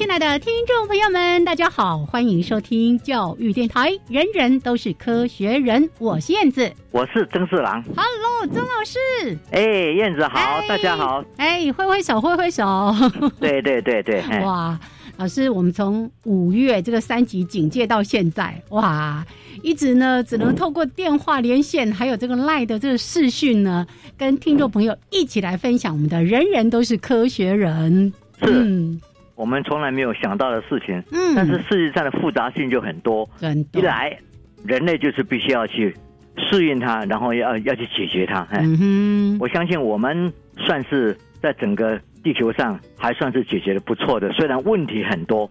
亲爱的听众朋友们，大家好，欢迎收听教育电台。人人都是科学人，我是燕子，我是曾四郎。Hello，曾老师。哎，燕子好，大家好。哎，挥挥手，挥挥手。对对对对。哇，老师，我们从五月这个三级警戒到现在，哇，一直呢只能透过电话连线，还有这个赖的这个视讯呢，跟听众朋友一起来分享我们的人人都是科学人。是。我们从来没有想到的事情，嗯，但是世界上的复杂性就很多。一来，人类就是必须要去适应它，然后要要去解决它。嗯哼，我相信我们算是在整个地球上还算是解决的不错的，虽然问题很多，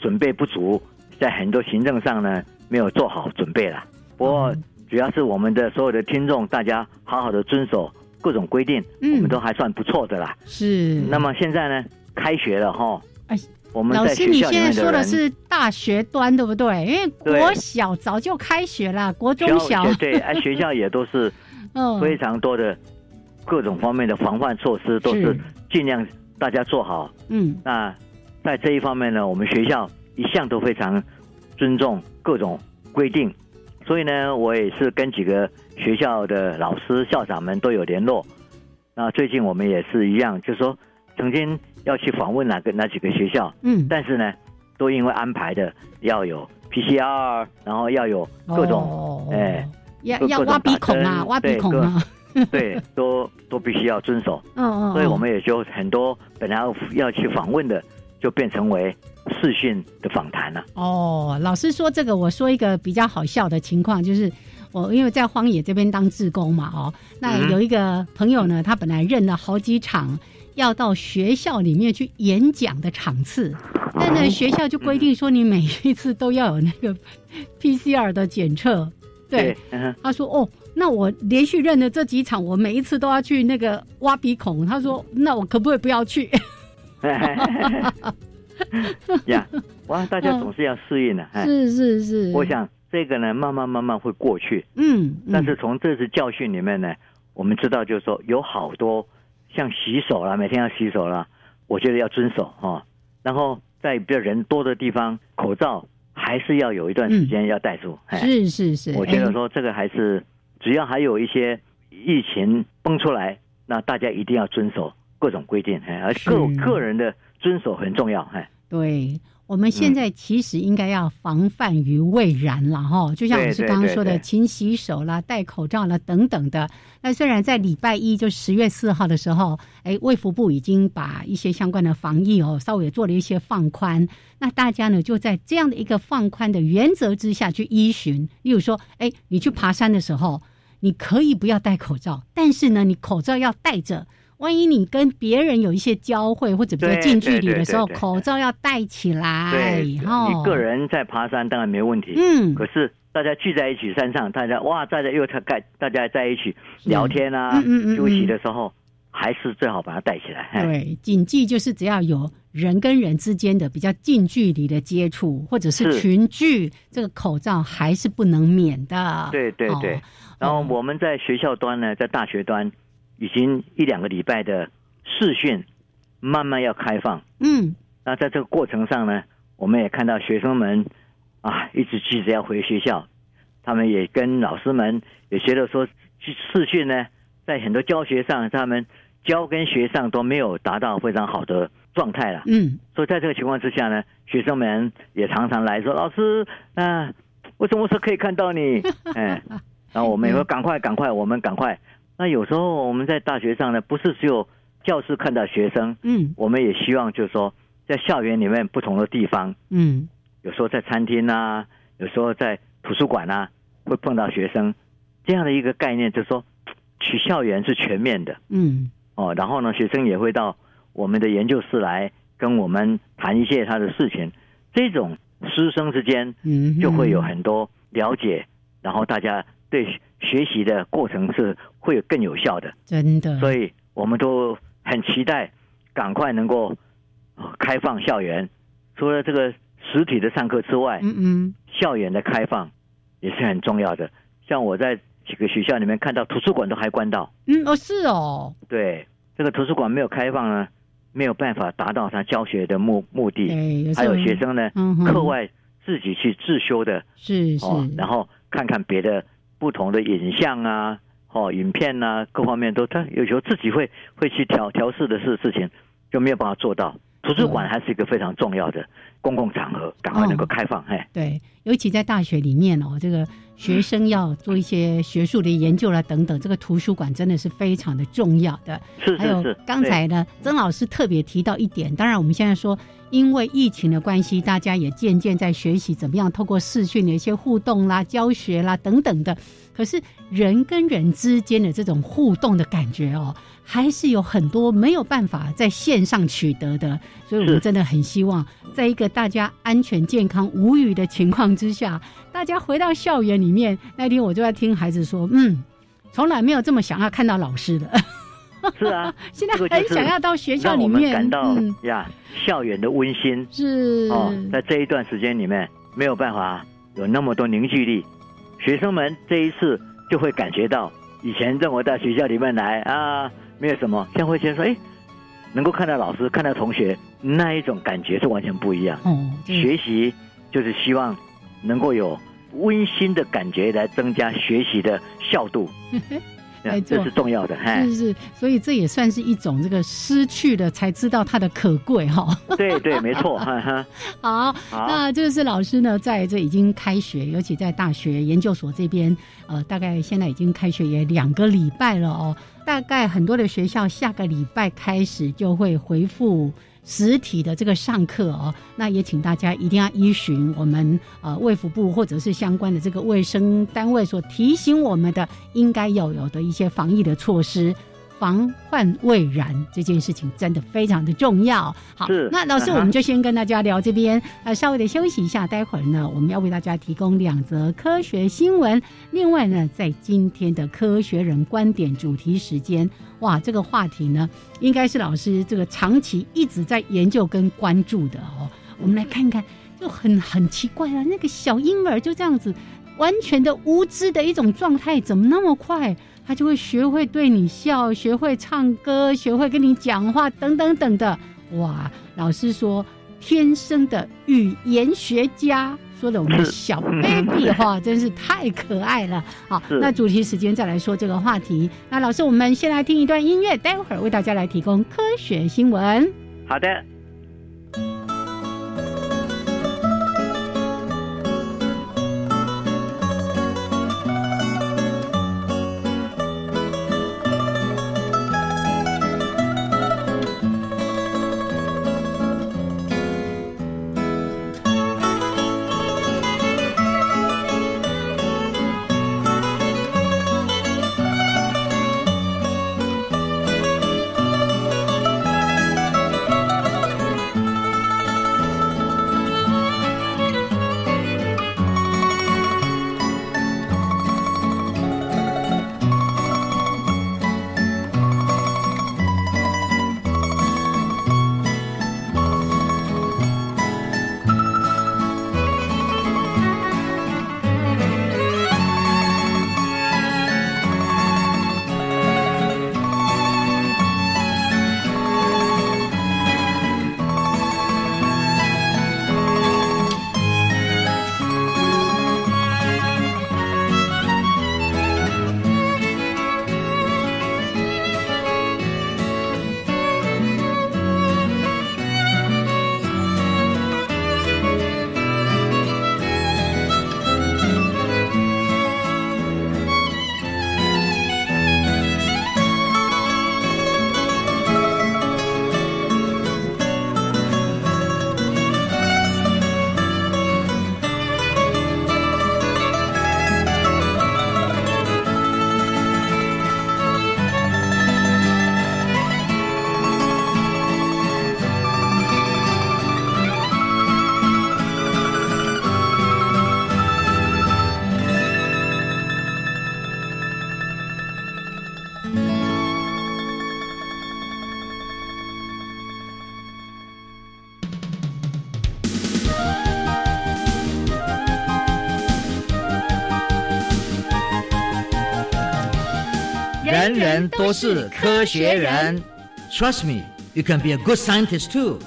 准备不足，在很多行政上呢没有做好准备了。不过主要是我们的所有的听众，大家好好的遵守各种规定，我们都还算不错的啦。是。那么现在呢，开学了哈。哎，我们老师，你现在说的是大学端对不对？因为国小早就开学了，国中小对，哎，学校也都是 非常多的各种方面的防范措施，都是尽量大家做好。嗯，那在这一方面呢，我们学校一向都非常尊重各种规定，所以呢，我也是跟几个学校的老师、校长们都有联络。那最近我们也是一样，就是说曾经。要去访问哪个哪几个学校？嗯，但是呢，都因为安排的要有 PCR，然后要有各种哎，要要挖鼻孔啊，挖鼻孔啊，对，都都必须要遵守。嗯嗯，所以我们也就很多本来要要去访问的，就变成为视讯的访谈了。哦，老师说这个，我说一个比较好笑的情况，就是我因为在荒野这边当志工嘛，哦，那有一个朋友呢，他本来认了好几场。要到学校里面去演讲的场次，但呢学校就规定说你每一次都要有那个 PCR 的检测。对，他说哦，那我连续认了这几场，我每一次都要去那个挖鼻孔。他说，那我可不可以不要去？呀，哇，大家总是要适应的。是是是，我想这个呢，慢慢慢慢会过去。嗯，但是从这次教训里面呢，我们知道就是说有好多。像洗手啦，每天要洗手啦，我觉得要遵守哈。然后在比较人多的地方，口罩还是要有一段时间要戴住。是是是，我觉得说这个还是，只要还有一些疫情崩出来，那大家一定要遵守各种规定，哎，而个个人的遵守很重要，哎。对。我们现在其实应该要防范于未然了哈，就像我是刚刚说的，勤洗手啦、戴口罩啦等等的。那虽然在礼拜一，就十月四号的时候，哎，卫福部已经把一些相关的防疫哦，稍微做了一些放宽。那大家呢，就在这样的一个放宽的原则之下去依循。例如说，哎，你去爬山的时候，你可以不要戴口罩，但是呢，你口罩要戴着。万一你跟别人有一些交汇或者比较近距离的时候，口罩要戴起来。对，一个人在爬山当然没问题。嗯，可是大家聚在一起山上，大家哇，大家又在盖，大家在一起聊天啊，休息的时候，还是最好把它戴起来。对，谨记就是只要有人跟人之间的比较近距离的接触，或者是群聚，这个口罩还是不能免的。对对对。然后我们在学校端呢，在大学端。已经一两个礼拜的试训，慢慢要开放。嗯，那在这个过程上呢，我们也看到学生们啊，一直急着要回学校。他们也跟老师们也觉得说，试训呢，在很多教学上，他们教跟学上都没有达到非常好的状态了。嗯，所以在这个情况之下呢，学生们也常常来说：“ 老师，啊，我什么时候可以看到你？”哎，然后我们也说：“赶快，赶快，我们赶快。”那有时候我们在大学上呢，不是只有教室看到学生，嗯，我们也希望就是说，在校园里面不同的地方，嗯，有时候在餐厅啊，有时候在图书馆啊，会碰到学生，这样的一个概念，就是说，取校园是全面的，嗯，哦，然后呢，学生也会到我们的研究室来跟我们谈一些他的事情，这种师生之间，嗯，就会有很多了解，然后大家对学习的过程是会有更有效的，真的，所以我们都很期待赶快能够开放校园，除了这个实体的上课之外，嗯嗯，校园的开放。也是很重要的，像我在几个学校里面看到图书馆都还关到。嗯，哦，是哦。对，这个图书馆没有开放呢，没有办法达到他教学的目目的。还有学生呢，课外自己去自修的。是是。然后看看别的不同的影像啊，哦，影片啊，各方面都他有时候自己会会去调调试的事事情，就没有办法做到。图书馆还是一个非常重要的公共场合，赶快能够开放。哎，对，尤其在大学里面哦，这个学生要做一些学术的研究啊等等，这个图书馆真的是非常的重要的。是是是。刚才呢，曾老师特别提到一点，当然我们现在说，因为疫情的关系，大家也渐渐在学习怎么样透过视讯的一些互动啦、教学啦等等的。可是人跟人之间的这种互动的感觉哦。还是有很多没有办法在线上取得的，所以我们真的很希望，在一个大家安全、健康、无语的情况之下，大家回到校园里面。那天我就在听孩子说：“嗯，从来没有这么想要看到老师的。”是啊，现在很想要到学校里面感到呀，校园的温馨是哦，在这一段时间里面没有办法有那么多凝聚力，学生们这一次就会感觉到以前认为到学校里面来啊。没有什么，像会先说，哎，能够看到老师、看到同学，那一种感觉是完全不一样。哦，学习就是希望能够有温馨的感觉，来增加学习的效度。这是重要的，是是，所以这也算是一种这个失去了才知道它的可贵哈。对对，没错。好，那这个是老师呢，在这已经开学，尤其在大学研究所这边，呃，大概现在已经开学也两个礼拜了哦。大概很多的学校下个礼拜开始就会回复。实体的这个上课哦，那也请大家一定要依循我们呃卫福部或者是相关的这个卫生单位所提醒我们的应该要有的一些防疫的措施。防患未然这件事情真的非常的重要。好，那老师我们就先跟大家聊这边，呃，稍微的休息一下。待会儿呢，我们要为大家提供两则科学新闻。另外呢，在今天的科学人观点主题时间，哇，这个话题呢，应该是老师这个长期一直在研究跟关注的哦。我们来看看，就很很奇怪啊，那个小婴儿就这样子，完全的无知的一种状态，怎么那么快？他就会学会对你笑，学会唱歌，学会跟你讲话，等等等的。哇，老师说天生的语言学家，说的我们的小 baby 哈真是太可爱了。好，那主题时间再来说这个话题。那老师，我们先来听一段音乐，待会儿为大家来提供科学新闻。好的。都是科学人。Trust me, you can be a good scientist too.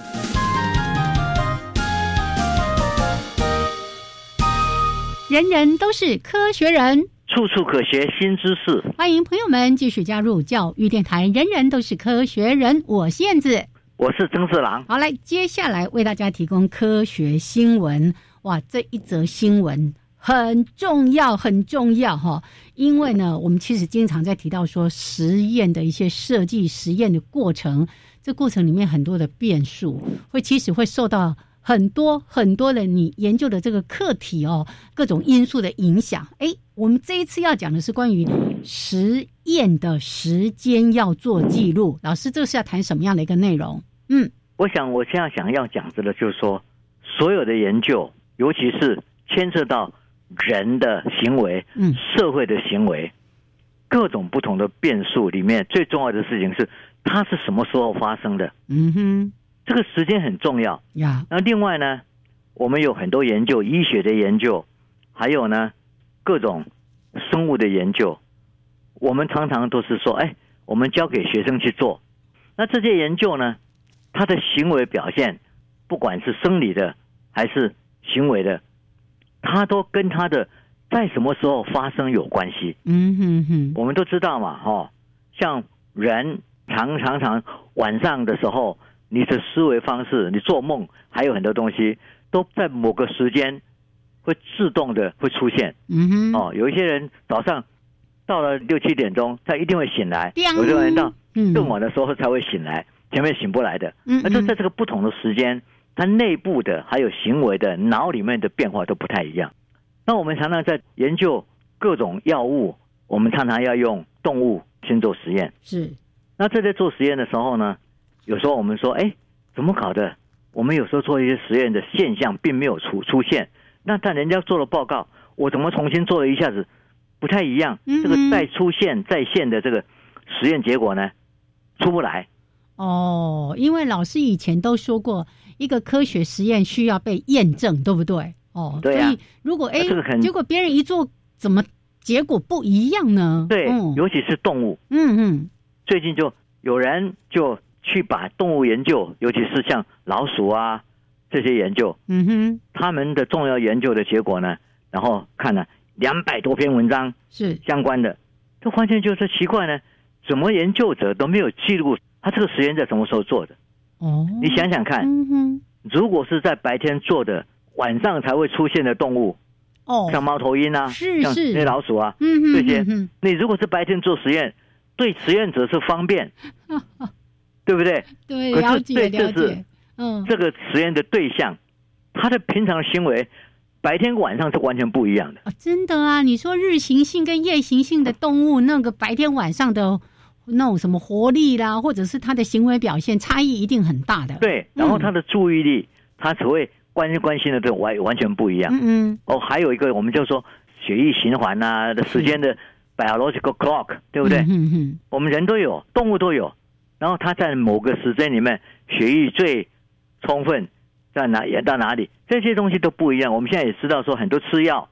人人都是科学人，处处可学新知识。欢迎朋友们继续加入教育电台。人人都是科学人，我是燕子，我是曾四郎。好，来，接下来为大家提供科学新闻。哇，这一则新闻很重要，很重要哈！因为呢，我们其实经常在提到说实验的一些设计、实验的过程，这过程里面很多的变数，会其实会受到。很多很多的你研究的这个课题哦，各种因素的影响。哎，我们这一次要讲的是关于实验的时间要做记录。老师，这是要谈什么样的一个内容？嗯，我想我现在想要讲的呢，就是说，所有的研究，尤其是牵涉到人的行为、嗯，社会的行为，各种不同的变数里面，最重要的事情是它是什么时候发生的？嗯哼。这个时间很重要呀。那另外呢，我们有很多研究，医学的研究，还有呢，各种生物的研究。我们常常都是说，哎，我们交给学生去做。那这些研究呢，它的行为表现，不管是生理的还是行为的，他都跟他的在什么时候发生有关系。嗯哼哼。我们都知道嘛，哈，像人常常常晚上的时候。你的思维方式，你做梦，还有很多东西都在某个时间会自动的会出现。嗯哼，哦，有一些人早上到了六七点钟，他一定会醒来；有些人到更晚的时候才会醒来，前面醒不来的。嗯，那就在这个不同的时间，他内部的还有行为的脑里面的变化都不太一样。那我们常常在研究各种药物，我们常常要用动物先做实验。是，那这在做实验的时候呢？有时候我们说，哎，怎么搞的？我们有时候做一些实验的现象并没有出出现，那但人家做了报告，我怎么重新做了一下子不太一样？这个再出现再现的这个实验结果呢，出不来。哦，因为老师以前都说过，一个科学实验需要被验证，对不对？哦，所以如果哎，结果别人一做，怎么结果不一样呢？对，尤其是动物。嗯嗯，最近就有人就。去把动物研究，尤其是像老鼠啊这些研究，嗯哼，他们的重要研究的结果呢，然后看了两百多篇文章是相关的，这发现就是奇怪呢，怎么研究者都没有记录他这个实验在什么时候做的？哦，你想想看，如果是在白天做的，晚上才会出现的动物，哦，像猫头鹰啊，是是那老鼠啊，嗯哼，这些，你如果是白天做实验，对实验者是方便。对不对？对，了解了解。嗯，这个实验的对象，他的平常行为，白天晚上是完全不一样的。真的啊，你说日行性跟夜行性的动物，那个白天晚上的那种什么活力啦，或者是他的行为表现差异一定很大的。对，然后他的注意力，他只会关心关心的都完完全不一样。嗯嗯。哦，还有一个，我们就说血液循环呐的时间的 biological clock，对不对？嗯嗯。我们人都有，动物都有。然后他在某个时间里面血液最充分，在哪也到哪里，这些东西都不一样。我们现在也知道说很多吃药，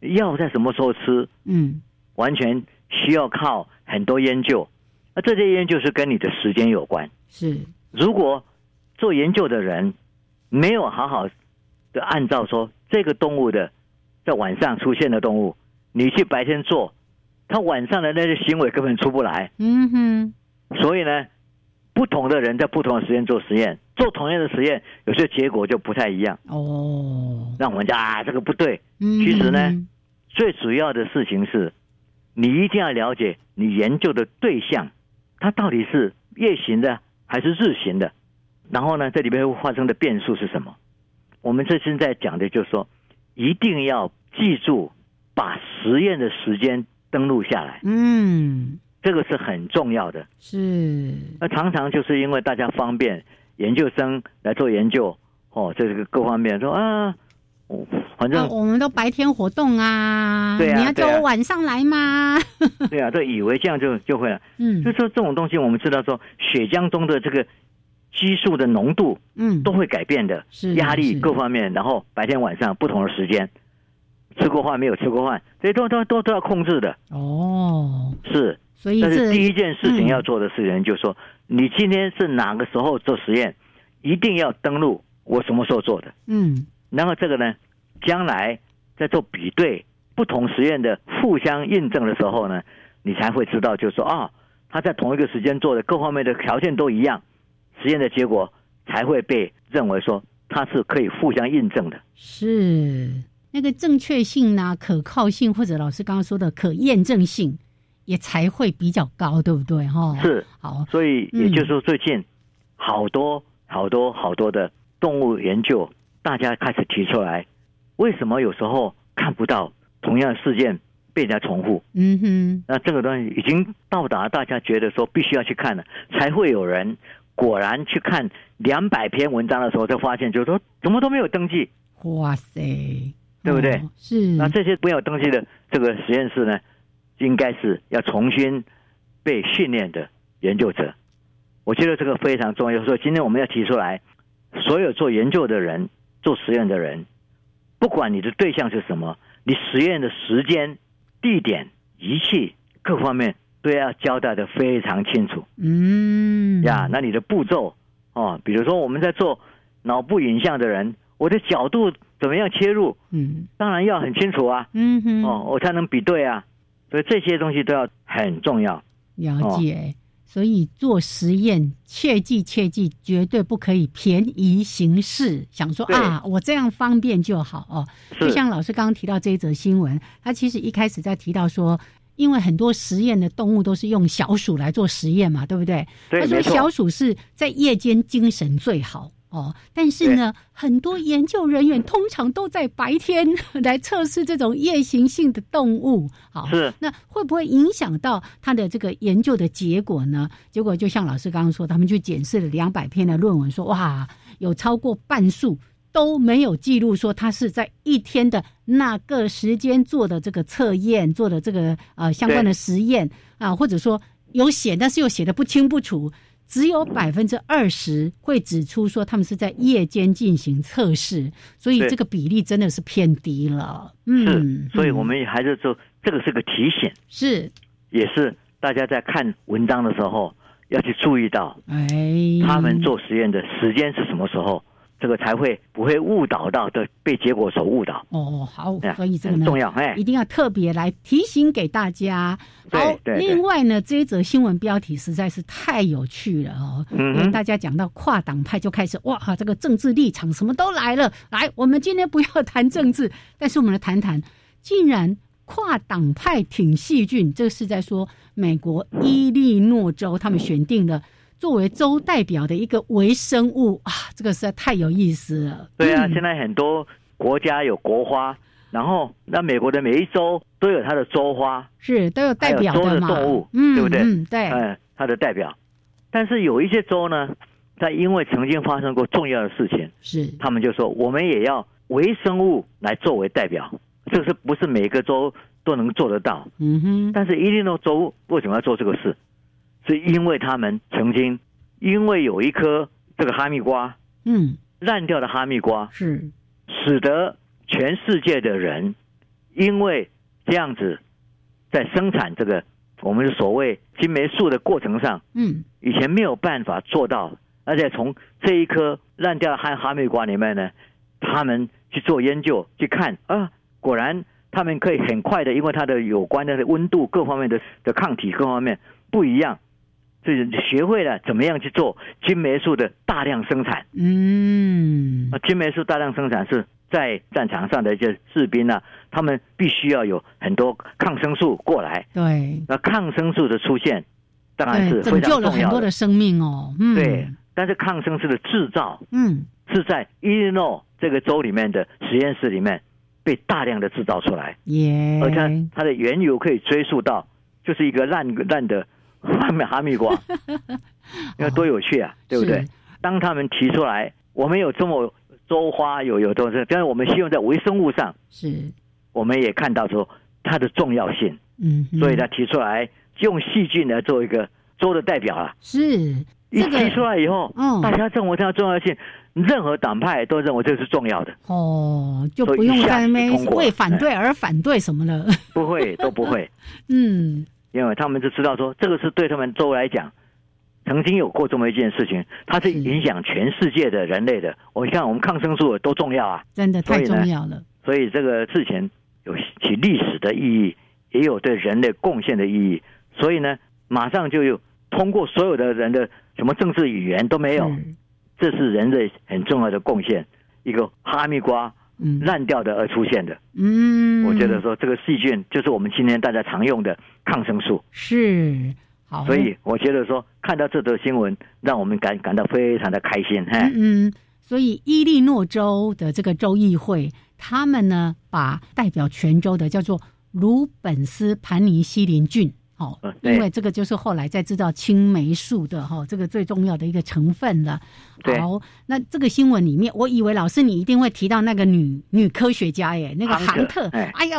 药在什么时候吃，嗯，完全需要靠很多研究。那这些研究是跟你的时间有关。是，如果做研究的人没有好好的按照说这个动物的在晚上出现的动物，你去白天做，他晚上的那些行为根本出不来。嗯哼。所以呢，不同的人在不同的时间做实验，做同样的实验，有些结果就不太一样。哦，让我们讲啊，这个不对。嗯，其实呢，最主要的事情是，你一定要了解你研究的对象，它到底是夜行的还是日行的。然后呢，这里面会发生的变数是什么？我们这现在讲的就是说，一定要记住把实验的时间登录下来。嗯。这个是很重要的，是那常常就是因为大家方便，研究生来做研究，哦，这个各方面说啊，反正我们都白天活动啊，对啊，你要叫我晚上来吗？对啊，都以为这样就就会了，嗯，就说这种东西，我们知道说血浆中的这个激素的浓度，嗯，都会改变的，是压力各方面，然后白天晚上不同的时间，吃过饭没有吃过饭，这些都都都都要控制的，哦，是。所以，但是第一件事情要做的事情就是说，你今天是哪个时候做实验，一定要登录我什么时候做的。嗯，然后这个呢，将来在做比对不同实验的互相印证的时候呢，你才会知道，就是说啊，他在同一个时间做的各方面的条件都一样，实验的结果才会被认为说它是可以互相印证的。是。那个正确性呢、可靠性，或者老师刚刚说的可验证性，也才会比较高，对不对？哈，是好，所以也就是说，最近好多好多好多的动物研究，大家开始提出来，为什么有时候看不到同样的事件被人家重复？嗯哼，那这个东西已经到达大家觉得说必须要去看了，才会有人果然去看两百篇文章的时候，才发现就是说怎么都没有登记。哇塞！对不对？是。那这些没有登记的这个实验室呢，应该是要重新被训练的研究者。我觉得这个非常重要。所以今天我们要提出来，所有做研究的人、做实验的人，不管你的对象是什么，你实验的时间、地点、仪器各方面都要交代的非常清楚。嗯。呀，那你的步骤哦，比如说我们在做脑部影像的人，我的角度。怎么样切入？嗯，当然要很清楚啊。嗯哼，哦，我才能比对啊。所以这些东西都要很重要。了解。所以做实验，切记切记，绝对不可以便宜行事，想说啊，我这样方便就好哦。就像老师刚刚提到这一则新闻，他其实一开始在提到说，因为很多实验的动物都是用小鼠来做实验嘛，对不对？他说小鼠是在夜间精神最好。哦，但是呢，很多研究人员通常都在白天 来测试这种夜行性的动物。好，是那会不会影响到他的这个研究的结果呢？结果就像老师刚刚说，他们去检视了两百篇的论文，说哇，有超过半数都没有记录说他是在一天的那个时间做的这个测验，做的这个呃相关的实验啊，或者说有写，但是又写的不清不楚。只有百分之二十会指出说他们是在夜间进行测试，所以这个比例真的是偏低了。嗯，所以我们还是说这个是个提醒，是也是大家在看文章的时候要去注意到，哎，他们做实验的时间是什么时候。这个才会不会误导到的被结果所误导哦，好，所以这个很重要，哎，一定要特别来提醒给大家。好，另外呢，这一则新闻标题实在是太有趣了哦，因为大家讲到跨党派就开始哇，这个政治立场什么都来了。来，我们今天不要谈政治，但是我们来谈谈，竟然跨党派挺细菌，这个是在说美国伊利诺州他们选定了。作为州代表的一个微生物啊，这个实在太有意思了。对啊，现在很多国家有国花，然后那美国的每一州都有它的州花，是都有代表的动物，嗯对不对？嗯，对，嗯，它的代表。但是有一些州呢，在因为曾经发生过重要的事情，是他们就说我们也要微生物来作为代表，这是不是每个州都能做得到？嗯哼。但是伊利诺州为什么要做这个事？是因为他们曾经，因为有一颗这个哈密瓜，嗯，烂掉的哈密瓜，是使得全世界的人因为这样子，在生产这个我们的所谓金霉素的过程上，嗯，以前没有办法做到，而且从这一颗烂掉的哈哈密瓜里面呢，他们去做研究去看啊，果然他们可以很快的，因为它的有关的温度各方面的的抗体各方面不一样。就学会了怎么样去做金霉素的大量生产。嗯，啊，金霉素大量生产是在战场上的一些士兵啊，他们必须要有很多抗生素过来。对，那抗生素的出现当然是非常重要了很多的生命哦。嗯，对，但是抗生素的制造，嗯，是在伊利诺这个州里面的实验室里面被大量的制造出来。耶，而且它的缘由可以追溯到，就是一个烂烂的。哈密哈密瓜，你看多有趣啊，对不对？当他们提出来，我们有这么周花，有有多少？但是我们希望在微生物上，是，我们也看到说它的重要性。嗯，所以他提出来用细菌来做一个州的代表了。是，一提出来以后，嗯，大家认为它的重要性，任何党派都认为这是重要的。哦，就不用在那边为反对而反对什么了。不会，都不会。嗯。因为他们就知道说，这个是对他们州来讲，曾经有过这么一件事情，它是影响全世界的人类的。我看我们抗生素多重要啊，真的太重要了。所以这个事情有其历史的意义，也有对人类贡献的意义。所以呢，马上就有通过所有的人的什么政治语言都没有，这是人类很重要的贡献。一个哈密瓜。烂掉的而出现的，嗯，我觉得说这个细菌就是我们今天大家常用的抗生素，是好，所以我觉得说看到这则新闻，让我们感感到非常的开心，哈，嗯，所以伊利诺州的这个州议会，他们呢把代表全州的叫做鲁本斯盘尼西林菌。哦，因为这个就是后来在制造青霉素的哈，这个最重要的一个成分了。好，那这个新闻里面，我以为老师你一定会提到那个女女科学家耶，那个杭特。哎呀，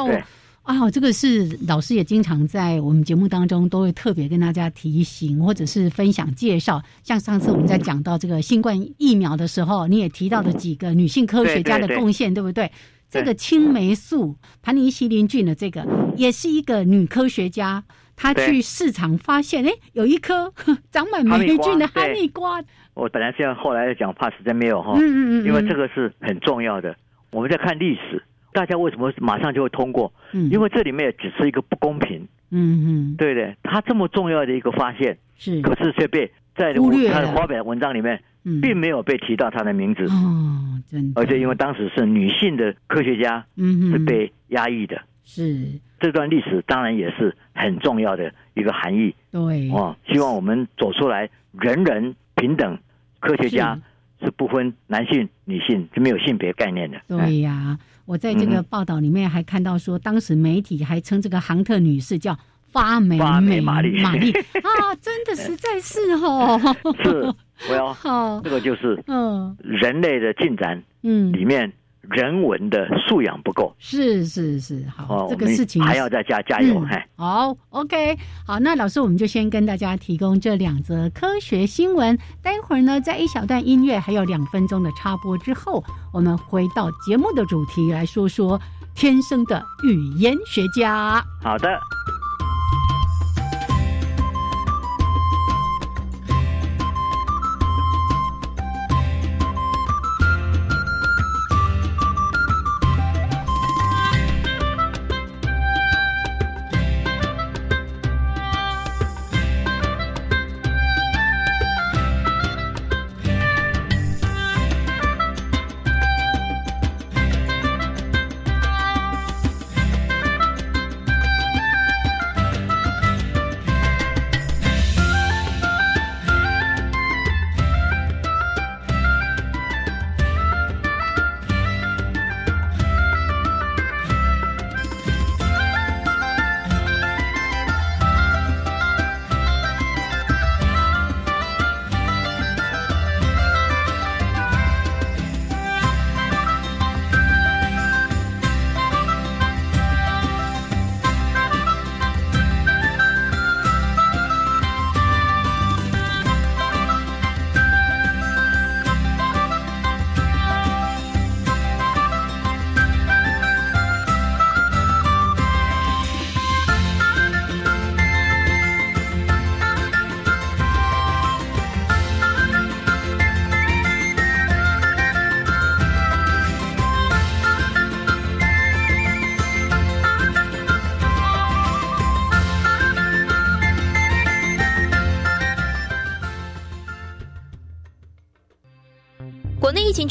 哎呀，这个是老师也经常在我们节目当中都会特别跟大家提醒，或者是分享介绍。像上次我们在讲到这个新冠疫苗的时候，你也提到了几个女性科学家的贡献，对不对？这个青霉素盘尼西林菌的这个，也是一个女科学家。他去市场发现，哎，有一颗 长满霉菌的哈密瓜。我本来是要后来讲，怕时间没有哈，嗯嗯嗯，因为这个是很重要的。我们在看历史，大家为什么马上就会通过？嗯，因为这里面只是一个不公平。嗯嗯，对对，他这么重要的一个发现，是，可是却被在他的发表文章里面，并没有被提到他的名字。哦，真的。而且因为当时是女性的科学家，嗯是被压抑的。是。这段历史当然也是很重要的一个含义。对，哦，希望我们走出来，人人平等，科学家是不分男性女性，是没有性别概念的。对呀，我在这个报道里面还看到说，当时媒体还称这个杭特女士叫发霉美玛丽玛丽 啊，真的实在是哦。是，我要，这个就是嗯，人类的进展嗯里面。人文的素养不够，是是是，好，这个事情还要再加加油，嗨，好，OK，好，那老师我们就先跟大家提供这两则科学新闻，待会儿呢，在一小段音乐还有两分钟的插播之后，我们回到节目的主题来说说天生的语言学家。好的。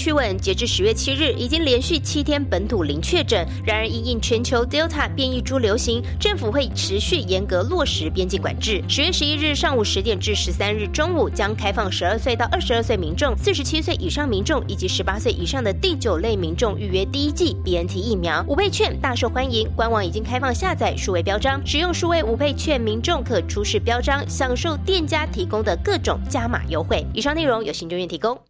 趋稳，截至十月七日，已经连续七天本土零确诊。然而，因应全球 Delta 变异株流行，政府会持续严格落实边境管制。十月十一日上午十点至十三日中午，将开放十二岁到二十二岁民众、四十七岁以上民众以及十八岁以上的第九类民众预约第一剂 BNT 疫苗。五倍券大受欢迎，官网已经开放下载数位标章，使用数位五倍券民众可出示标章，享受店家提供的各种加码优惠。以上内容由行政院提供。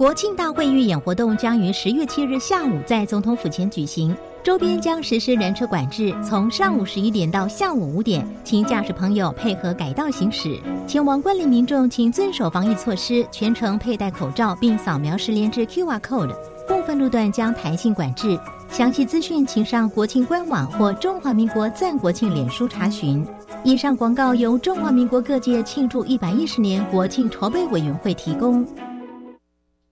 国庆大会预演活动将于十月七日下午在总统府前举行，周边将实施人车管制，从上午十一点到下午五点，请驾驶朋友配合改道行驶。前往观礼民众请遵守防疫措施，全程佩戴口罩，并扫描十连制 QR code。部分路段将弹性管制，详细资讯请上国庆官网或中华民国赞国庆脸书查询。以上广告由中华民国各界庆祝一百一十年国庆筹备委员会提供。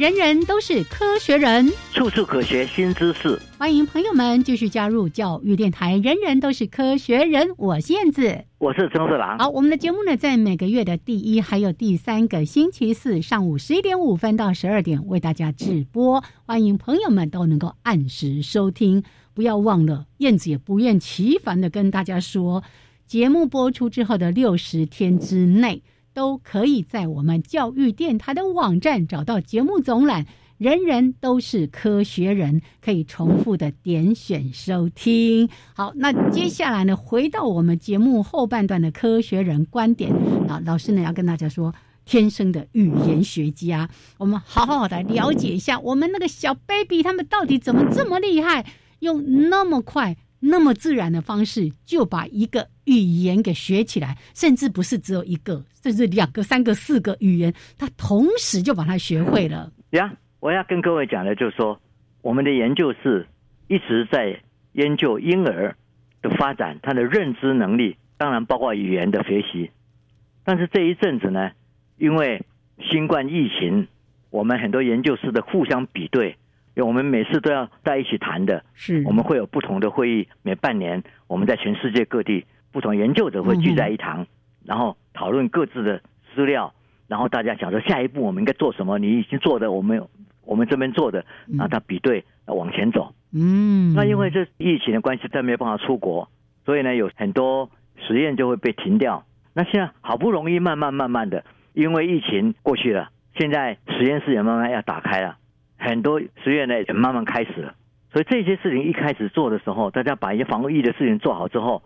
人人都是科学人，处处可学新知识。欢迎朋友们继续加入教育电台。人人都是科学人，我是燕子，我是曾四郎。好，我们的节目呢，在每个月的第一还有第三个星期四上午十一点五分到十二点为大家直播。欢迎朋友们都能够按时收听。不要忘了，燕子也不厌其烦的跟大家说，节目播出之后的六十天之内。都可以在我们教育电台的网站找到节目总览，人人都是科学人，可以重复的点选收听。好，那接下来呢，回到我们节目后半段的科学人观点啊，老师呢要跟大家说，天生的语言学家，我们好好的了解一下，我们那个小 baby 他们到底怎么这么厉害，用那么快。那么自然的方式就把一个语言给学起来，甚至不是只有一个，甚至两个、三个、四个语言，他同时就把它学会了。呀，我要跟各位讲的，就是说，我们的研究是一直在研究婴儿的发展，他的认知能力，当然包括语言的学习。但是这一阵子呢，因为新冠疫情，我们很多研究室的互相比对。因为我们每次都要在一起谈的，是我们会有不同的会议。每半年，我们在全世界各地不同研究者会聚在一堂，然后讨论各自的资料，然后大家想说下一步我们应该做什么。你已经做的，我们我们这边做的，然后他比对往前走。嗯，那因为这疫情的关系，再没有办法出国，所以呢，有很多实验就会被停掉。那现在好不容易慢慢慢慢的，因为疫情过去了，现在实验室也慢慢要打开了。很多实验呢也慢慢开始了，所以这些事情一开始做的时候，大家把一些防疫的事情做好之后，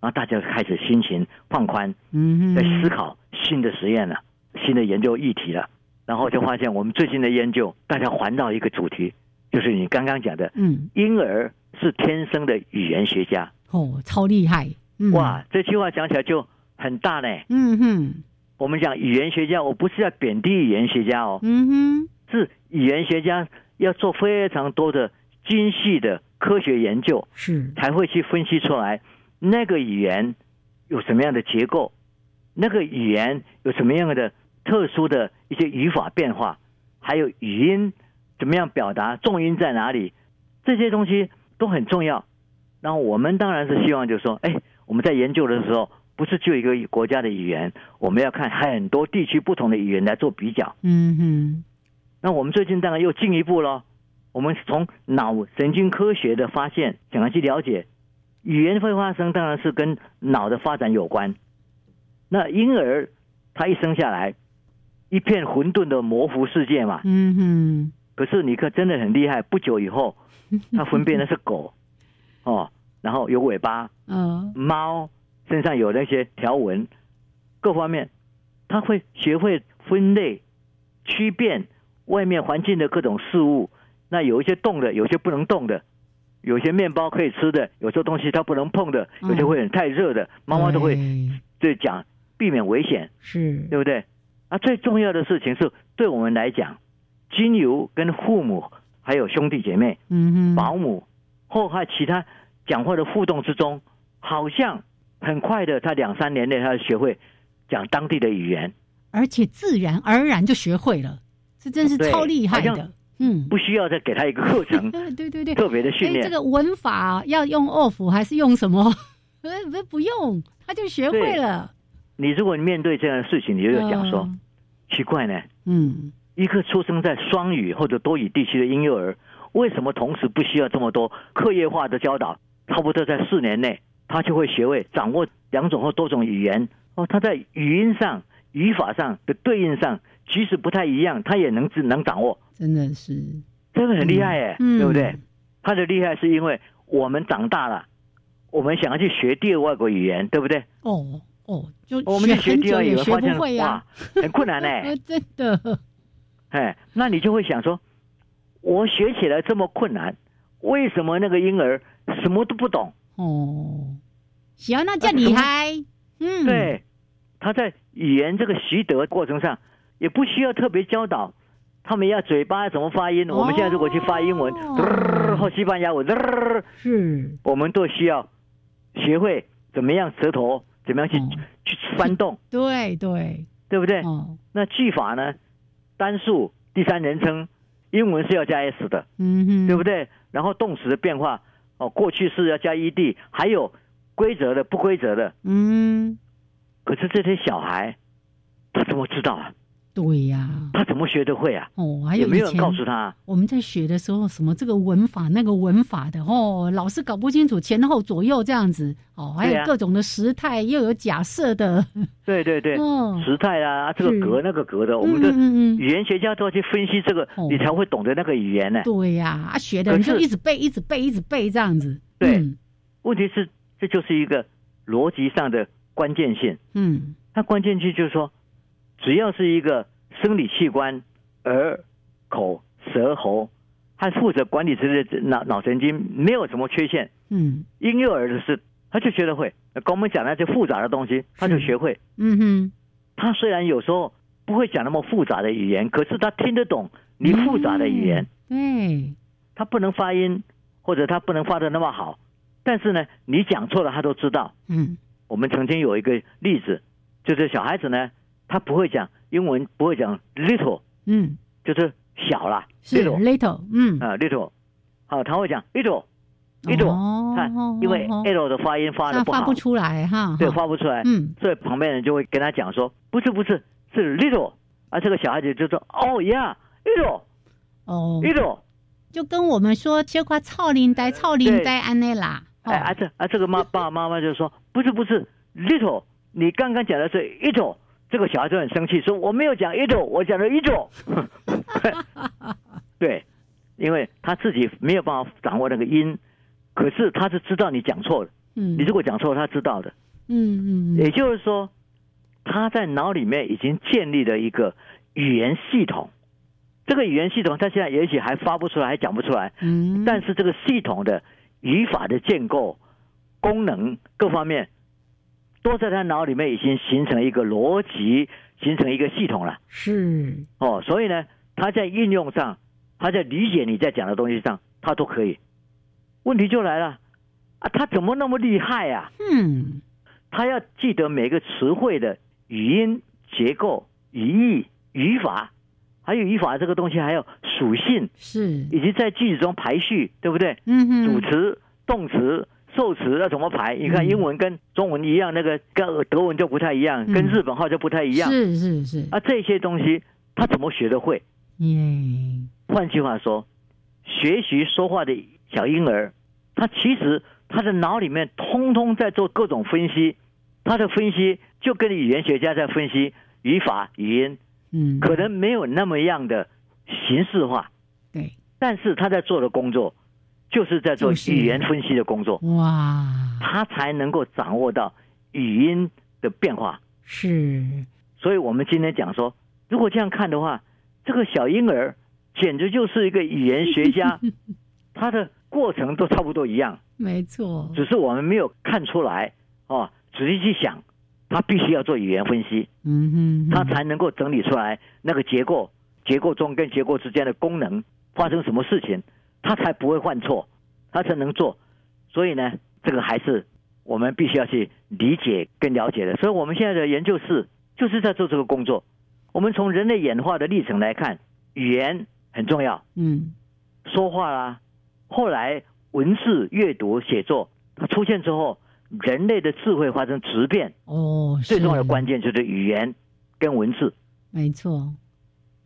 然后大家开始心情放宽，嗯，在思考新的实验了，新的研究议题了，然后就发现我们最近的研究，大家环绕一个主题，就是你刚刚讲的，嗯，婴儿是天生的语言学家，哦，超厉害，哇，这句话讲起来就很大呢，嗯哼，我们讲语言学家，我不是要贬低语言学家哦，嗯哼。是语言学家要做非常多的精细的科学研究，是。才会去分析出来那个语言有什么样的结构，那个语言有什么样的特殊的一些语法变化，还有语音怎么样表达，重音在哪里，这些东西都很重要。那我们当然是希望，就是说，哎，我们在研究的时候，不是就一个国家的语言，我们要看很多地区不同的语言来做比较。嗯哼。那我们最近当然又进一步了，我们从脑神经科学的发现，想要去了解语言会发生，当然是跟脑的发展有关。那婴儿他一生下来，一片混沌的模糊世界嘛，嗯哼。可是你可真的很厉害，不久以后，他分辨的是狗，哦，然后有尾巴，嗯，猫身上有那些条纹，各方面，他会学会分类、区辨。外面环境的各种事物，那有一些动的，有些不能动的，有些面包可以吃的，有些东西它不能碰的，有些会很太热的，妈妈都会就讲避免危险，是对不对？啊，最重要的事情是对我们来讲，经由跟父母还有兄弟姐妹、嗯保姆或还其他讲话的互动之中，好像很快的，他两三年内他就学会讲当地的语言，而且自然而然就学会了。这真是超厉害的。嗯，不需要再给他一个课程，对对对，特别的训练。这个文法要用 off 还是用什么？不用，他就学会了。你如果面对这样的事情，你就讲说，奇怪呢，嗯，一个出生在双语或者多语地区的婴幼儿，为什么同时不需要这么多课业化的教导？差不多在四年内，他就会学会掌握两种或多种语言。哦，他在语音上、语法上的对应上，即使不太一样，他也能能掌握。真的是，真的很厉害哎，对不对？他的厉害是因为我们长大了，我们想要去学第二外国语言，对不对？哦哦，就我们去学第二语言，发现哇，很困难呢。真的，哎，那你就会想说，我学起来这么困难，为什么那个婴儿什么都不懂？哦，行，那叫厉害。嗯，对，他在语言这个习得过程上，也不需要特别教导。他们要嘴巴怎么发音？我们现在如果去发英文，或西班牙文，是，我们都需要学会怎么样舌头怎么样去去翻动。对对，对不对？那句法呢？单数第三人称，英文是要加 s 的，嗯哼，对不对？然后动词的变化，哦，过去式要加 ed，还有规则的、不规则的，嗯。可是这些小孩，他怎么知道啊？对呀，他怎么学得会啊？哦，还有没有人告诉他？我们在学的时候，什么这个文法那个文法的哦，老是搞不清楚前后左右这样子哦，还有各种的时态，又有假设的。对对对，时态啊，这个格那个格的，我们的语言学家都要去分析这个，你才会懂得那个语言呢。对呀，啊，学的你就一直背，一直背，一直背这样子。对，问题是这就是一个逻辑上的关键性。嗯，那关键性就是说。只要是一个生理器官，耳、口、舌、喉，还负责管理这些脑脑神经，没有什么缺陷。嗯，婴幼儿的是，他就学得会。跟我们讲那些复杂的东西，他就学会。嗯哼，他虽然有时候不会讲那么复杂的语言，可是他听得懂你复杂的语言。嗯，他不能发音，或者他不能发的那么好，但是呢，你讲错了他都知道。嗯，我们曾经有一个例子，就是小孩子呢。他不会讲英文，不会讲 little，嗯，就是小啦，little。little，嗯。啊 little，好，他会讲 little，little，看，因为 l 的发音发的不好，发不出来哈，对，发不出来，嗯，所以旁边人就会跟他讲说，不是不是，是 little，啊，这个小孩子就说，哦，yeah，little，哦，little，就跟我们说这块草林呆，草林呆安内啦，哎，啊这啊这个妈爸爸妈妈就说，不是不是 little，你刚刚讲的是 little。这个小孩就很生气，说我没有讲一种，我讲了一种。对，因为他自己没有办法掌握那个音，可是他是知道你讲错了。嗯，你如果讲错，他知道的。嗯嗯。也就是说，他在脑里面已经建立了一个语言系统。这个语言系统，他现在也许还发不出来，还讲不出来。嗯。但是这个系统的语法的建构、功能各方面。都在他脑里面已经形成一个逻辑，形成一个系统了。是哦，所以呢，他在应用上，他在理解你在讲的东西上，他都可以。问题就来了啊，他怎么那么厉害呀？嗯，他要记得每个词汇的语音结构、语义、语法，还有语法这个东西还有属性，是以及在句子中排序，对不对？嗯哼，主词、动词。受词要怎么排？你看英文跟中文一样，那个跟德文就不太一样，跟日本话就不太一样。是是是。啊，这些东西他怎么学得会？嗯。换句话说，学习说话的小婴儿，他其实他的脑里面通通在做各种分析，他的分析就跟语言学家在分析语法语音，嗯，可能没有那么样的形式化。对。但是他在做的工作。就是在做语言分析的工作哇，他才能够掌握到语音的变化。是，所以我们今天讲说，如果这样看的话，这个小婴儿简直就是一个语言学家，他的过程都差不多一样。没错，只是我们没有看出来哦。仔细去想，他必须要做语言分析，嗯哼，他才能够整理出来那个结构，结构中跟结构之间的功能发生什么事情。他才不会犯错，他才能做。所以呢，这个还是我们必须要去理解跟了解的。所以我们现在的研究室就是在做这个工作。我们从人类演化的历程来看，语言很重要，嗯，说话啦，后来文字阅读写作它出现之后，人类的智慧发生质变哦，最重要的关键就是语言跟文字，没错。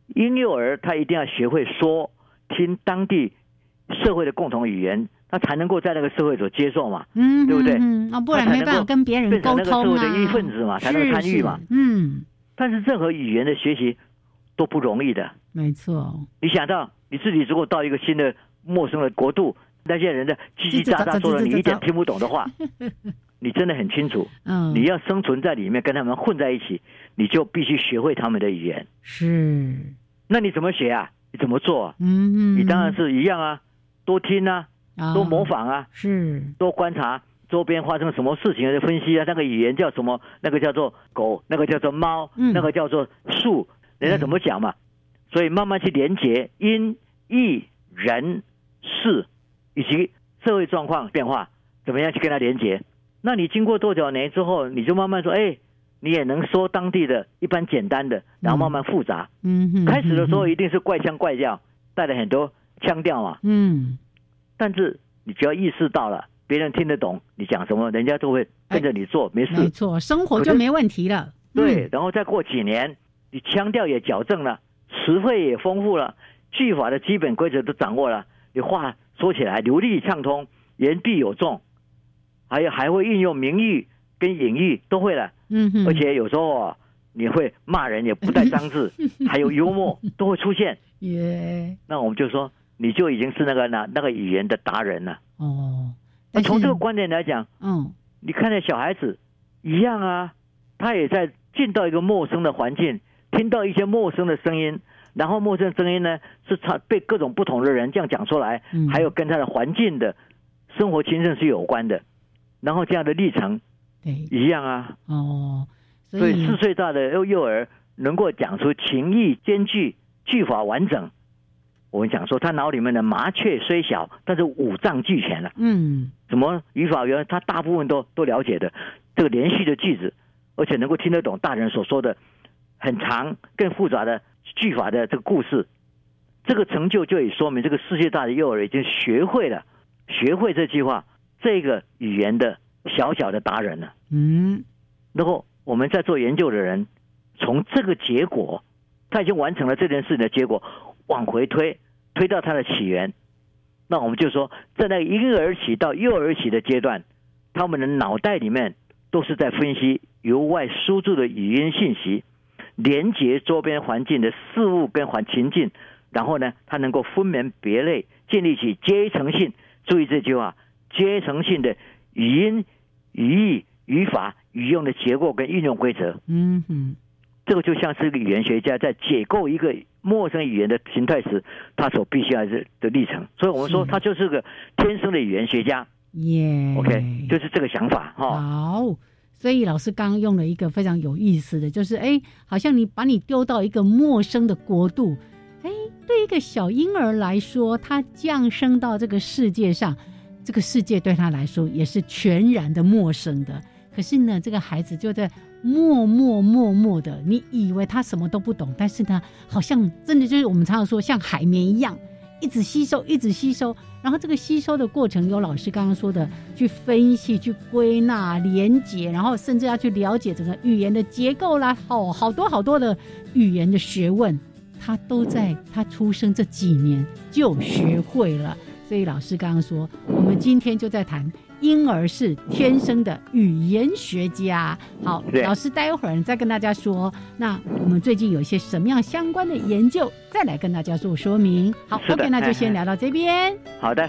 婴幼儿他一定要学会说听当地社会的共同语言，他才能够在那个社会所接受嘛，嗯，对不对？啊，不然没办法跟别人沟通啊，的一份子嘛，才能参与嘛，嗯。但是任何语言的学习都不容易的，没错。你想到你自己如果到一个新的陌生的国度，那些人的叽叽喳喳说了你一点听不懂的话，你真的很清楚。嗯，你要生存在里面，跟他们混在一起，你就必须学会他们的语言。是。那你怎么学啊？你怎么做？嗯，你当然是一样啊，多听啊，多模仿啊，是，多观察周边发生什么事情的分析啊。那个语言叫什么？那个叫做狗，那个叫做猫，那个叫做树，人家怎么讲嘛？所以慢慢去连接因、意、人、事以及社会状况变化，怎么样去跟他连接？那你经过多少年之后，你就慢慢说，哎。你也能说当地的一般简单的，然后慢慢复杂。嗯，开始的时候一定是怪腔怪调，带了很多腔调嘛。嗯，但是你只要意识到了，别人听得懂你讲什么，人家就会跟着你做，没事。没错，生活就没问题了。对，然后再过几年，你腔调也矫正了，词汇也丰富了，句法的基本规则都掌握了，你话说起来流利畅通，言必有重，还有还会运用名誉跟隐喻都会了。嗯，而且有时候你会骂人，也不带脏字，还有幽默都会出现。耶，那我们就说你就已经是那个那那个语言的达人了。哦，那从这个观点来讲，嗯，你看那小孩子一样啊，他也在进到一个陌生的环境，听到一些陌生的声音，然后陌生声音呢是他被各种不同的人这样讲出来，还有跟他的环境的生活情境是有关的，然后这样的历程。对，一样啊。哦，所以四岁大的幼幼儿能够讲出情意兼具、句法完整。我们讲说，他脑里面的麻雀虽小，但是五脏俱全了。嗯，什么语法原他大部分都都了解的。这个连续的句子，而且能够听得懂大人所说的很长、更复杂的句法的这个故事。这个成就就已说明，这个世界大的幼儿已经学会了，学会这句话，这个语言的。小小的达人了，嗯，然后我们在做研究的人，从这个结果，他已经完成了这件事的结果，往回推，推到它的起源，那我们就说，在那婴儿期到幼儿期的阶段，他们的脑袋里面都是在分析由外输入的语音信息，连接周边环境的事物跟环情境，然后呢，他能够分门别类，建立起阶层性。注意这句话，阶层性的。语音、语义、语法、语用的结构跟运用规则，嗯哼，这个就像是一个语言学家在解构一个陌生语言的形态时，他所必须要的的历程。所以我们说，他就是个天生的语言学家。耶，OK，就是这个想法哈。好，所以老师刚刚用了一个非常有意思的就是，哎，好像你把你丢到一个陌生的国度，哎，对一个小婴儿来说，他降生到这个世界上。这个世界对他来说也是全然的陌生的。可是呢，这个孩子就在默默默默的，你以为他什么都不懂，但是呢，好像真的就是我们常常说像海绵一样，一直吸收，一直吸收。然后这个吸收的过程，有老师刚刚说的，去分析、去归纳、连结，然后甚至要去了解整个语言的结构啦，哦，好多好多的语言的学问，他都在他出生这几年就学会了。所以老师刚刚说，我们今天就在谈婴儿是天生的语言学家。好，老师待会儿再跟大家说，那我们最近有一些什么样相关的研究，再来跟大家做说明。好，OK，那就先聊到这边。好的。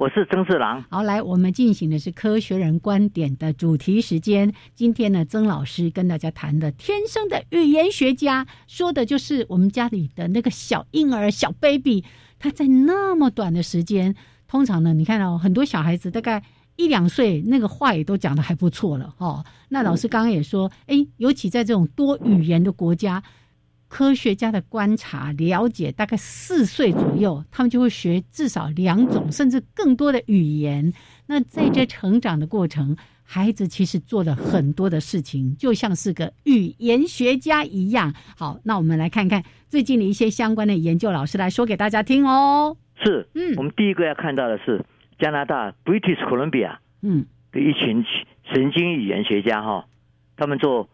我是曾四郎。好，来，我们进行的是科学人观点的主题时间。今天呢，曾老师跟大家谈的天生的语言学家，说的就是我们家里的那个小婴儿、小 baby，他在那么短的时间，通常呢，你看到很多小孩子大概一两岁，那个话也都讲的还不错了哦。那老师刚刚也说，哎，尤其在这种多语言的国家。科学家的观察了解，大概四岁左右，他们就会学至少两种甚至更多的语言。那在这成长的过程，孩子其实做了很多的事情，就像是个语言学家一样。好，那我们来看看最近的一些相关的研究，老师来说给大家听哦。是，嗯，我们第一个要看到的是加拿大 British Columbia，嗯，的一群神经语言学家哈，他们做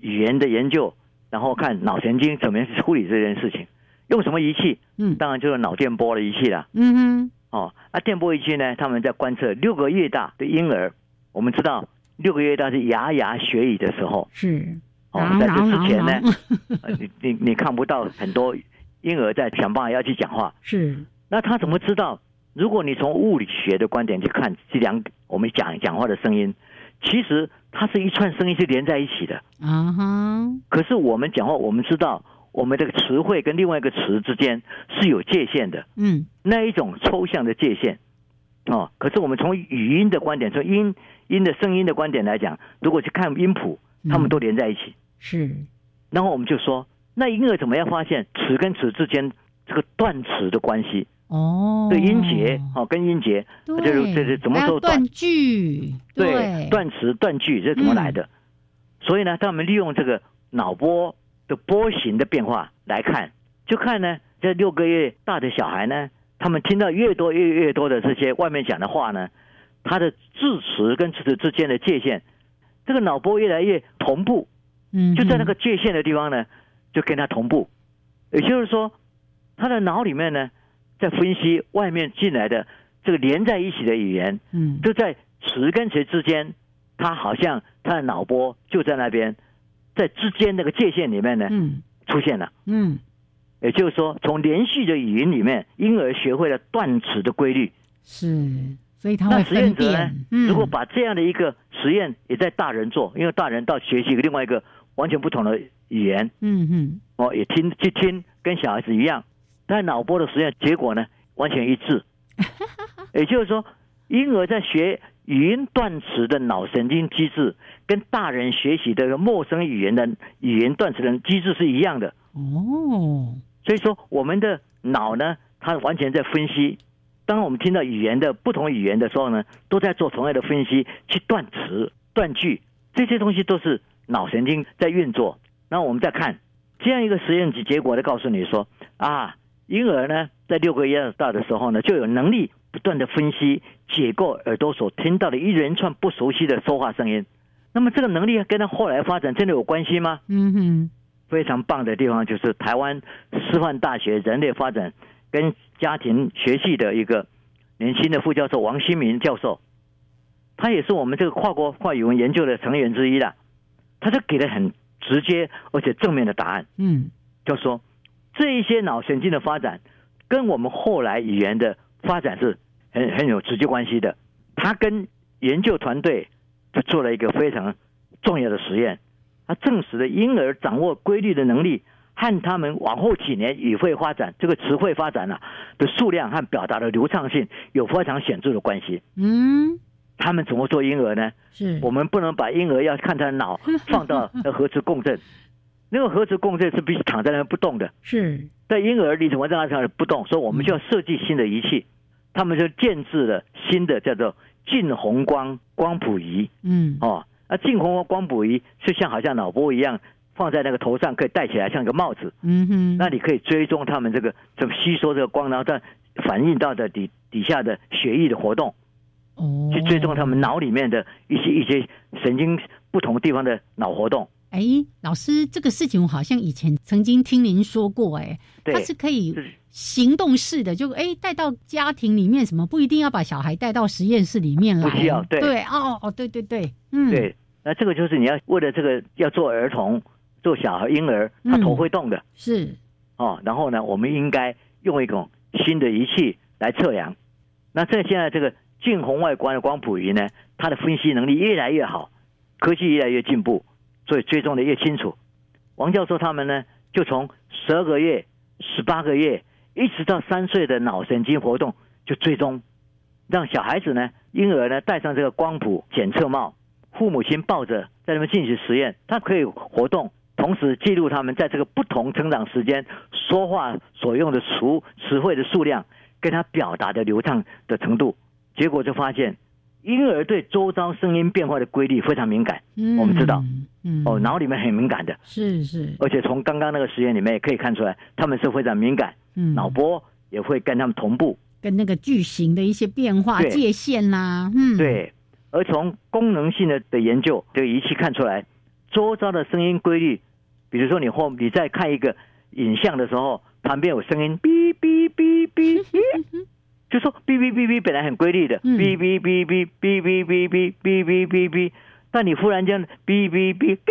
语言的研究。然后看脑神经怎么样去处理这件事情，用什么仪器？嗯，当然就是脑电波的仪器了。嗯哼，哦，那电波仪器呢？他们在观测六个月大的婴儿。我们知道六个月大是牙牙学语的时候。是。哦，在这之前呢，你你你看不到很多婴儿在想办法要去讲话。是。那他怎么知道？如果你从物理学的观点去看这两我们讲讲话的声音，其实。它是一串声音是连在一起的啊哈。可是我们讲话，我们知道我们这个词汇跟另外一个词之间是有界限的。嗯，那一种抽象的界限哦。可是我们从语音的观点，从音音的声音的观点来讲，如果去看音谱，他们都连在一起。是。然后我们就说，那婴儿怎么样发现词跟词之间这个断词的关系？哦，对音节，哦，跟音节，就是这是怎么说断句？对，断词断句这是怎么来的？所以呢，当我们利用这个脑波的波形的变化来看，就看呢，这六个月大的小孩呢，他们听到越多越越多的这些外面讲的话呢，他的字词跟字词之间的界限，这个脑波越来越同步，嗯，就在那个界限的地方呢，就跟他同步，也就是说，他的脑里面呢。在分析外面进来的这个连在一起的语言，嗯，就在词跟词之间，他好像他的脑波就在那边，在之间那个界限里面呢，嗯，出现了，嗯，也就是说，从连续的语音里面，婴儿学会了断词的规律，是，所以他会分辨。如果把这样的一个实验也在大人做，因为大人到学习另外一个完全不同的语言，嗯嗯，哦，也听去听，跟小孩子一样。但脑波的实验结果呢，完全一致。也就是说，婴儿在学语音断词的脑神经机制，跟大人学习的陌生语言的语言断词的机制是一样的。哦，所以说我们的脑呢，它完全在分析。当我们听到语言的不同语言的时候呢，都在做同样的分析，去断词、断句，这些东西都是脑神经在运作。那我们再看这样一个实验结结果，的告诉你说啊。婴儿呢，在六个月大的时候呢，就有能力不断的分析、解构耳朵所听到的一连串不熟悉的说话声音。那么，这个能力跟他后来发展真的有关系吗？嗯哼，非常棒的地方就是台湾师范大学人类发展跟家庭学系的一个年轻的副教授王新民教授，他也是我们这个跨国跨语文研究的成员之一的。他就给了很直接而且正面的答案。嗯，就说。这一些脑神经的发展，跟我们后来语言的发展是很很有直接关系的。他跟研究团队就做了一个非常重要的实验，他证实了婴儿掌握规律的能力和他们往后几年语汇发展、这个词汇发展啊的数量和表达的流畅性有非常显著的关系。嗯，他们怎么做婴儿呢？是我们不能把婴儿要看他的脑 放到核磁共振。那个核磁共振是必须躺在那不动的，是。在婴儿你怎么让他不动？所以我们就要设计新的仪器，他们就建制了新的叫做近红光光谱仪。嗯，哦，那近红光光谱仪是像好像脑波一样，放在那个头上可以戴起来像一个帽子。嗯哼，那你可以追踪他们这个怎么吸收这个光，然后再反映到的底底下的血液的活动。哦，去追踪他们脑里面的一些一些神经不同地方的脑活动。哎，老师，这个事情我好像以前曾经听您说过，哎，它是可以行动式的，就哎带到家庭里面，什么不一定要把小孩带到实验室里面来，不需要，对，对，哦，哦，对对对，嗯，对，那这个就是你要为了这个要做儿童、做小孩、婴儿，他头会动的，是，哦，然后呢，我们应该用一种新的仪器来测量。那这现在这个近红外光的光谱仪呢，它的分析能力越来越好，科技越来越进步。所以追踪的越清楚，王教授他们呢，就从十二个月、十八个月，一直到三岁的脑神经活动，就追踪，让小孩子呢，婴儿呢戴上这个光谱检测帽，父母亲抱着在那边进行实验，他可以活动，同时记录他们在这个不同成长时间说话所用的词词汇的数量，跟他表达的流畅的程度，结果就发现。婴儿对周遭声音变化的规律非常敏感，我们知道，嗯。哦，脑里面很敏感的，是是，而且从刚刚那个实验里面也可以看出来，他们是非常敏感，嗯。脑波也会跟他们同步，跟那个巨型的一些变化界限呐，嗯，对，而从功能性的的研究这个仪器看出来，周遭的声音规律，比如说你后你在看一个影像的时候，旁边有声音，哔哔哔哔哔。就说哔哔哔哔本来很规律的，哔哔哔哔哔哔哔哔哔哔哔哔，但你忽然间哔哔哔哔，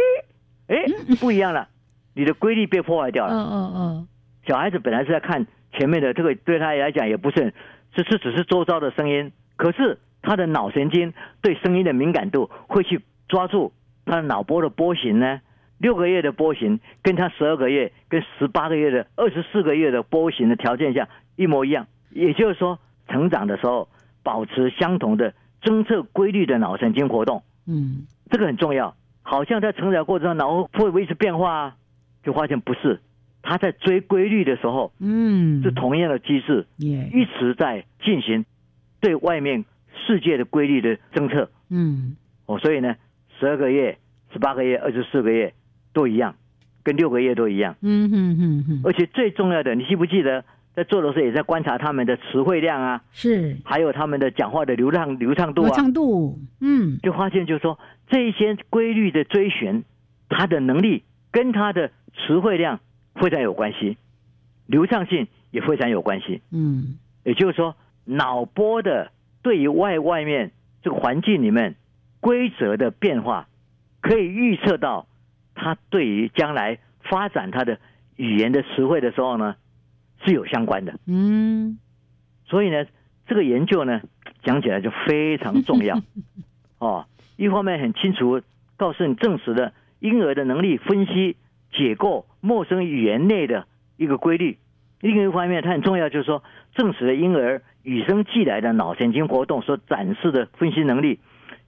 哎，不一样了，你的规律被破坏掉了。嗯嗯嗯。小孩子本来是在看前面的，这个对他来讲也不是，只是只是周遭的声音，可是他的脑神经对声音的敏感度会去抓住他的脑波的波形呢。六个月的波形跟他十二个月、跟十八个月的、二十四个月的波形的条件下一模一样，也就是说。成长的时候，保持相同的侦测规律的脑神经活动，嗯，这个很重要。好像在成长过程中，脑会维持变化，啊，就发现不是。他在追规律的时候，嗯，是同样的机制，一直在进行对外面世界的规律的侦测，嗯，哦，所以呢，十二个月、十八个月、二十四个月都一样，跟六个月都一样，嗯哼哼哼。而且最重要的，你记不记得？在做的时候也在观察他们的词汇量啊，是，还有他们的讲话的流畅流畅度啊，流畅度，嗯，就发现就是说这一些规律的追寻，他的能力跟他的词汇量非常有关系，流畅性也非常有关系，嗯，也就是说脑波的对于外外面这个环境里面规则的变化，可以预测到他对于将来发展他的语言的词汇的时候呢。是有相关的，嗯，所以呢，这个研究呢讲起来就非常重要，哦，一方面很清楚告诉你证实了婴儿的能力分析解构陌生语言内的一个规律，另一方面它很重要就是说证实了婴儿与生俱来的脑神经活动所展示的分析能力，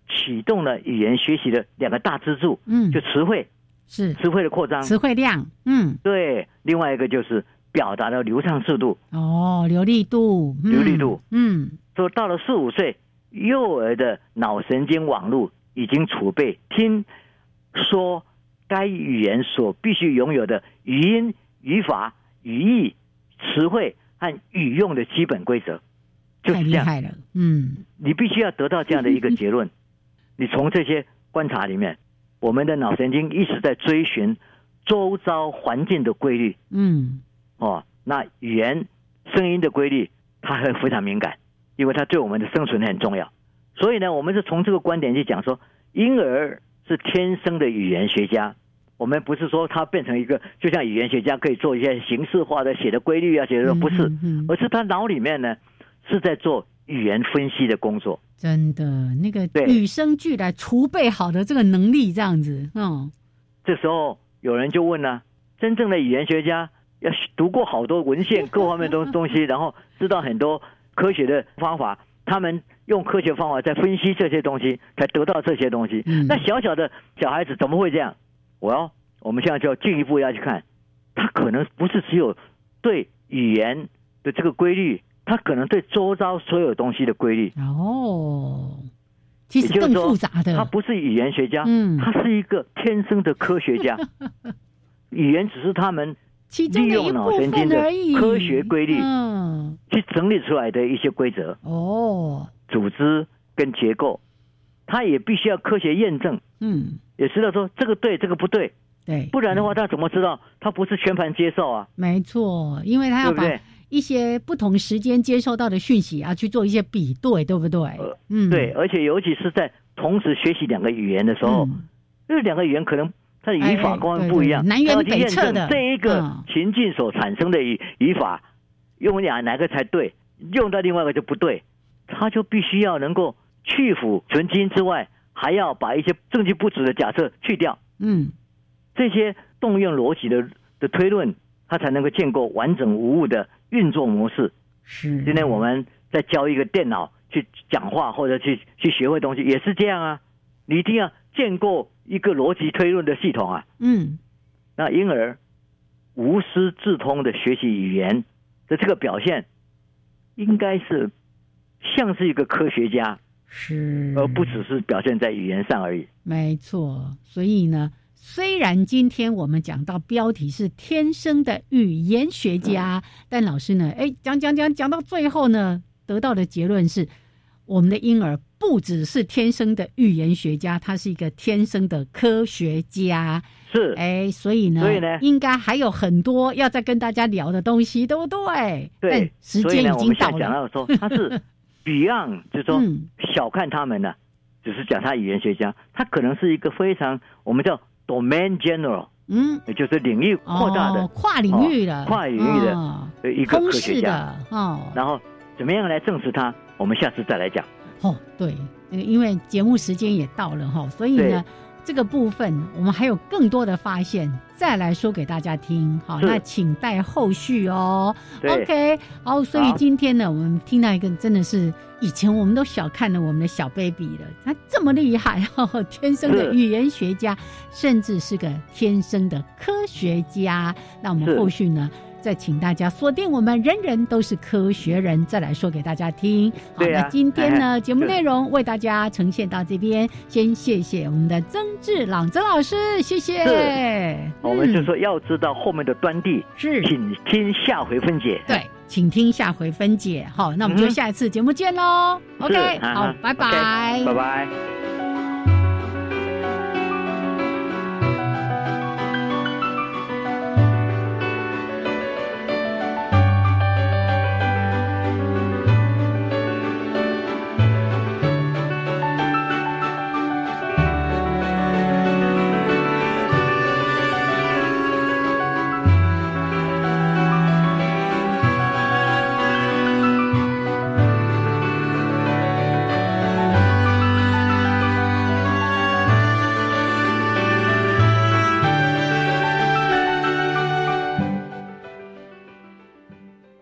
启动了语言学习的两个大支柱，嗯，就词汇。是。词汇的扩张，词汇量，嗯，对，另外一个就是。表达的流畅速度哦，流利度，流利度，嗯，说到了四五岁，幼儿的脑神经网络已经储备听说该语言所必须拥有的语音、语法、语义、词汇和语用的基本规则，就是这样了。嗯，你必须要得到这样的一个结论。你从这些观察里面，我们的脑神经一直在追寻周遭环境的规律。嗯。哦，那语言声音的规律，它很非常敏感，因为它对我们的生存很重要。所以呢，我们是从这个观点去讲说，婴儿是天生的语言学家。我们不是说他变成一个，就像语言学家可以做一些形式化的写的规律啊，写的不是，而是他脑里面呢是在做语言分析的工作。真的，那个与生俱来储备好的这个能力，这样子，嗯。这时候有人就问了：真正的语言学家？要读过好多文献，各方面东东西，然后知道很多科学的方法。他们用科学方法在分析这些东西，才得到这些东西。那小小的小孩子怎么会这样？我要，我们现在就要进一步要去看，他可能不是只有对语言的这个规律，他可能对周遭所有东西的规律。哦，其实更复杂的，他不是语言学家，嗯，他是一个天生的科学家。语言只是他们。利用脑神经的科学规律，嗯，去整理出来的一些规则哦，组织跟结构，它也必须要科学验证，嗯，也知道说这个对，这个不对，对，不然的话他怎么知道？他不是全盘接受啊？没错，因为他要把一些不同时间接收到的讯息啊去做一些比对，对不对？嗯，对，而且尤其是在同时学习两个语言的时候，因为两个语言可能它的语法方不一样，南辕北辙的这一个情境所产生的语语法，用哪哪个才对，用到另外一个就不对，他就必须要能够去腐存精之外，还要把一些证据不足的假设去掉。嗯，这些动用逻辑的的推论，它才能够建构完整无误的运作模式。是，今天我们在教一个电脑去讲话或者去去学会东西，也是这样啊。你一定要建构一个逻辑推论的系统啊。嗯，那因而无师自通的学习语言的这个表现，应该是像是一个科学家。是，而不只是表现在语言上而已。没错，所以呢，虽然今天我们讲到标题是天生的语言学家，但老师呢，哎，讲讲讲讲到最后呢，得到的结论是，我们的婴儿不只是天生的语言学家，他是一个天生的科学家。是，哎，所以呢，所以呢，应该还有很多要再跟大家聊的东西，对不对？对，时间已经到了。讲到说他是。Beyond 就是说小看他们呢，只是讲他语言学家，他可能是一个非常我们叫 domain general，嗯，也就是领域扩大的跨领域的跨领域的一个科学家哦。然后怎么样来证实他？我们下次再来讲。哦，对，因为节目时间也到了哈，所以呢。这个部分我们还有更多的发现，再来说给大家听。好，那请待后续哦。OK，好，所以今天呢，我们听到一个真的是以前我们都小看了我们的小 baby 了，他这么厉害，天生的语言学家，甚至是个天生的科学家。那我们后续呢？再请大家锁定我们人人都是科学人，再来说给大家听。好，那今天呢，节目内容为大家呈现到这边，先谢谢我们的曾志朗曾老师，谢谢。我们就说要知道后面的端地，是，请听下回分解。对，请听下回分解。好，那我们就下一次节目见喽。OK，好，拜拜，拜拜。